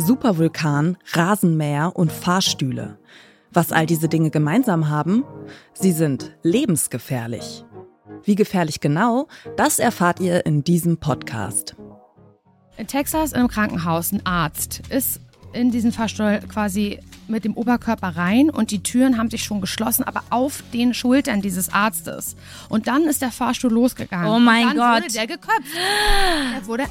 Supervulkan, Rasenmäher und Fahrstühle. Was all diese Dinge gemeinsam haben? Sie sind lebensgefährlich. Wie gefährlich genau, das erfahrt ihr in diesem Podcast. In Texas im Krankenhaus ein Arzt ist in diesen Fahrstuhl quasi mit dem Oberkörper rein und die Türen haben sich schon geschlossen, aber auf den Schultern dieses Arztes. Und dann ist der Fahrstuhl losgegangen. Oh mein und dann Gott. wurde der geköpft. Der wurde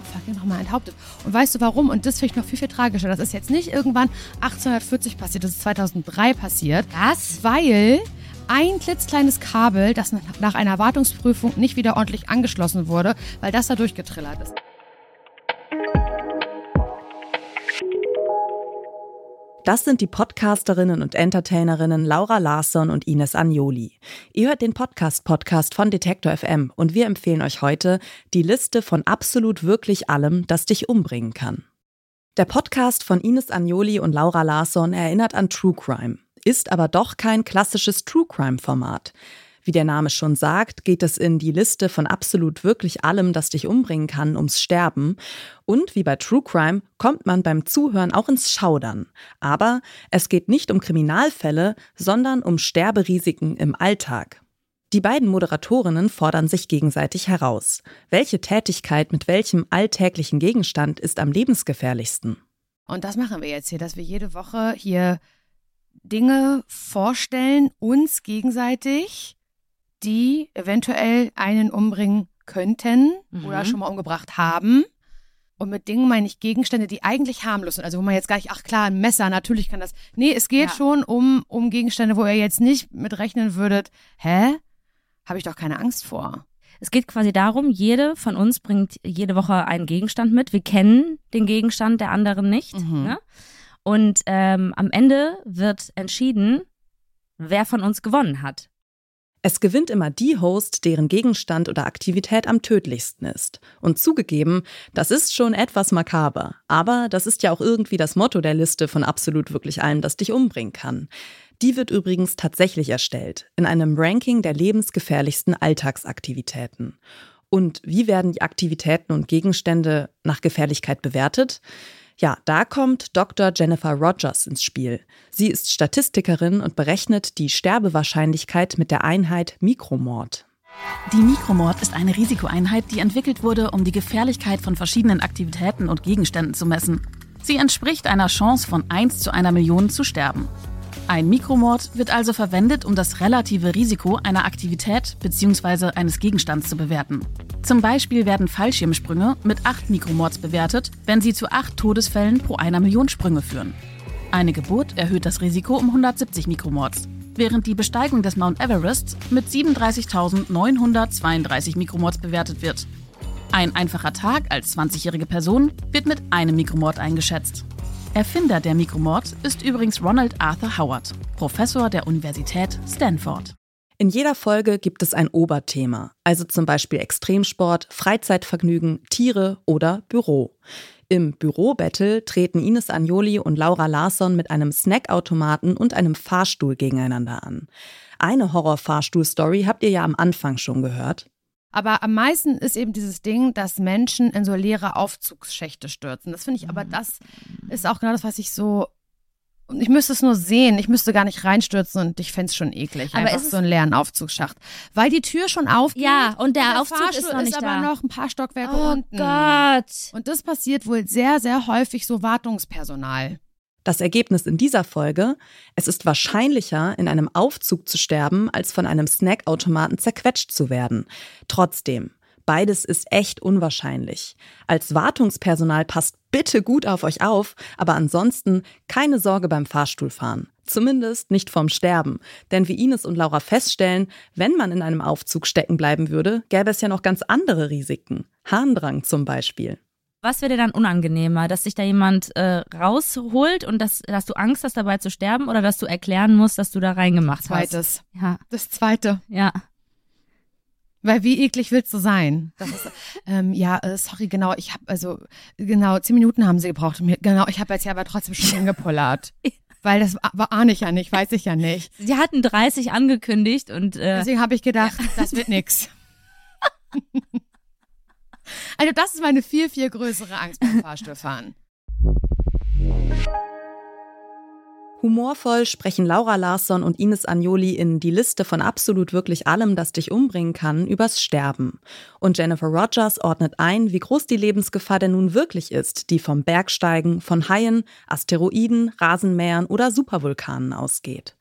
fucking nochmal enthauptet. Und weißt du warum? Und das finde ich noch viel, viel tragischer. Das ist jetzt nicht irgendwann 1840 passiert, das ist 2003 passiert. Was? Weil ein klitzkleines Kabel, das nach einer Wartungsprüfung nicht wieder ordentlich angeschlossen wurde, weil das da durchgetrillert ist. Das sind die Podcasterinnen und Entertainerinnen Laura Larsson und Ines Agnoli. Ihr hört den Podcast-Podcast von Detektor FM und wir empfehlen euch heute die Liste von absolut wirklich allem, das dich umbringen kann. Der Podcast von Ines Agnoli und Laura Larsson erinnert an True Crime, ist aber doch kein klassisches True Crime-Format. Wie der Name schon sagt, geht es in die Liste von absolut wirklich allem, das dich umbringen kann, ums Sterben. Und wie bei True Crime kommt man beim Zuhören auch ins Schaudern. Aber es geht nicht um Kriminalfälle, sondern um Sterberisiken im Alltag. Die beiden Moderatorinnen fordern sich gegenseitig heraus. Welche Tätigkeit mit welchem alltäglichen Gegenstand ist am lebensgefährlichsten? Und das machen wir jetzt hier, dass wir jede Woche hier Dinge vorstellen, uns gegenseitig, die eventuell einen umbringen könnten Mhm. oder schon mal umgebracht haben. Und mit Dingen meine ich Gegenstände, die eigentlich harmlos sind. Also wo man jetzt gar nicht, ach klar, ein Messer, natürlich kann das. Nee, es geht Ja. schon um, um Gegenstände, wo ihr jetzt nicht mit rechnen würdet, hä? Habe ich doch keine Angst vor. Es geht quasi darum, jede von uns bringt jede Woche einen Gegenstand mit. Wir kennen den Gegenstand der anderen nicht. Mhm. Ne? Und ähm, am Ende wird entschieden, wer von uns gewonnen hat. Es gewinnt immer die Host, deren Gegenstand oder Aktivität am tödlichsten ist. Und zugegeben, das ist schon etwas makaber. Aber das ist ja auch irgendwie das Motto der Liste von absolut wirklich allem, das dich umbringen kann. Die wird übrigens tatsächlich erstellt, in einem Ranking der lebensgefährlichsten Alltagsaktivitäten. Und wie werden die Aktivitäten und Gegenstände nach Gefährlichkeit bewertet? Ja, da kommt Dr. Jennifer Rogers ins Spiel. Sie ist Statistikerin und berechnet die Sterbewahrscheinlichkeit mit der Einheit Mikromord. Die Mikromord ist eine Risikoeinheit, die entwickelt wurde, um die Gefährlichkeit von verschiedenen Aktivitäten und Gegenständen zu messen. Sie entspricht einer Chance von 1 zu einer Million zu sterben. Ein Mikromord wird also verwendet, um das relative Risiko einer Aktivität bzw. eines Gegenstands zu bewerten. Zum Beispiel werden Fallschirmsprünge mit 8 Mikromords bewertet, wenn sie zu 8 Todesfällen pro einer Million Sprünge führen. Eine Geburt erhöht das Risiko um 170 Mikromords, während die Besteigung des Mount Everest mit 37.932 Mikromords bewertet wird. Ein einfacher Tag als 20-jährige Person wird mit einem Mikromord eingeschätzt. Erfinder der Mikromord ist übrigens Ronald Arthur Howard, Professor der Universität Stanford. In jeder Folge gibt es ein Oberthema, also zum Beispiel Extremsport, Freizeitvergnügen, Tiere oder Büro. Im Bürobattle treten Ines Agnoli und Laura Larsson mit einem Snackautomaten und einem Fahrstuhl gegeneinander an. Eine Horror-Fahrstuhl-Story habt ihr ja am Anfang schon gehört. Aber am meisten ist eben dieses Ding, dass Menschen in so leere Aufzugsschächte stürzen. Das finde ich, aber das ist auch genau das, was ich so. Und ich müsste es nur sehen, ich müsste gar nicht reinstürzen und ich fände es schon eklig. Aber einfach ist es- so einen leeren Aufzugsschacht. Weil die Tür schon aufgeht. Ja, und der Aufzug Fahrstuhl ist noch nicht aber da. noch ein paar Stockwerke Oh unten. Gott. Und das passiert wohl sehr, sehr häufig so Wartungspersonal. Das Ergebnis in dieser Folge, es ist wahrscheinlicher, in einem Aufzug zu sterben, als von einem Snackautomaten zerquetscht zu werden. Trotzdem, beides ist echt unwahrscheinlich. Als Wartungspersonal passt bitte gut auf euch auf, aber ansonsten keine Sorge beim Fahrstuhlfahren. Zumindest nicht vom Sterben. Denn wie Ines und Laura feststellen, wenn man in einem Aufzug stecken bleiben würde, gäbe es ja noch ganz andere Risiken. Harndrang zum Beispiel. Was wäre dir dann unangenehmer, dass sich da jemand äh, rausholt und dass, dass du Angst hast, dabei zu sterben oder dass du erklären musst, dass du da reingemacht Zweites. hast? Ja, Das zweite. ja. Weil wie eklig willst du sein? Ist, ähm, ja, äh, sorry, genau, ich habe also genau zehn Minuten haben sie gebraucht. um Genau, ich habe jetzt ja aber trotzdem schon hingepullert. Weil das war, ahne ich ja nicht, weiß ich ja nicht. Sie hatten 30 angekündigt und äh, Deswegen habe ich gedacht, das wird nix. Also das ist meine viel, viel größere Angst beim Fahrstuhlfahren. Humorvoll sprechen Laura Larsson und Ines Agnoli in Die Liste von absolut wirklich allem, das dich umbringen kann, übers Sterben. Und Jennifer Rogers ordnet ein, wie groß die Lebensgefahr denn nun wirklich ist, die vom Bergsteigen, von Haien, Asteroiden, Rasenmähern oder Supervulkanen ausgeht.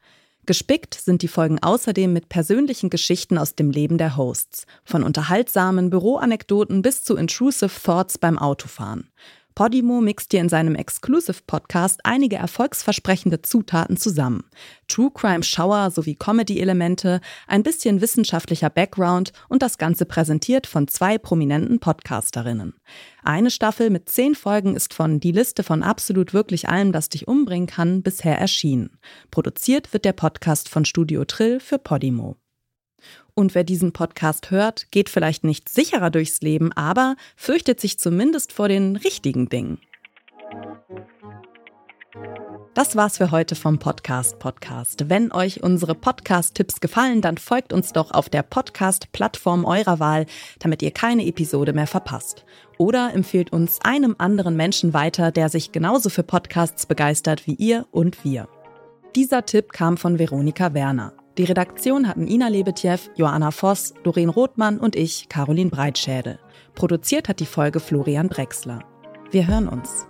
Gespickt sind die Folgen außerdem mit persönlichen Geschichten aus dem Leben der Hosts, von unterhaltsamen Büroanekdoten bis zu intrusive Thoughts beim Autofahren. Podimo mixt dir in seinem Exclusive-Podcast einige erfolgsversprechende Zutaten zusammen. True Crime Shower sowie Comedy-Elemente, ein bisschen wissenschaftlicher Background und das Ganze präsentiert von zwei prominenten Podcasterinnen. Eine Staffel mit zehn Folgen ist von Die Liste von absolut wirklich allem, das dich umbringen kann, bisher erschienen. Produziert wird der Podcast von Studio Trill für Podimo. Und wer diesen Podcast hört, geht vielleicht nicht sicherer durchs Leben, aber fürchtet sich zumindest vor den richtigen Dingen. Das war's für heute vom Podcast Podcast. Wenn euch unsere Podcast-Tipps gefallen, dann folgt uns doch auf der Podcast-Plattform eurer Wahl, damit ihr keine Episode mehr verpasst. Oder empfehlt uns einem anderen Menschen weiter, der sich genauso für Podcasts begeistert wie ihr und wir. Dieser Tipp kam von Veronika Werner. Die Redaktion hatten Ina Lebetjew, Joanna Voss, Doreen Rothmann und ich, Caroline Breitschädel. Produziert hat die Folge Florian Drexler. Wir hören uns.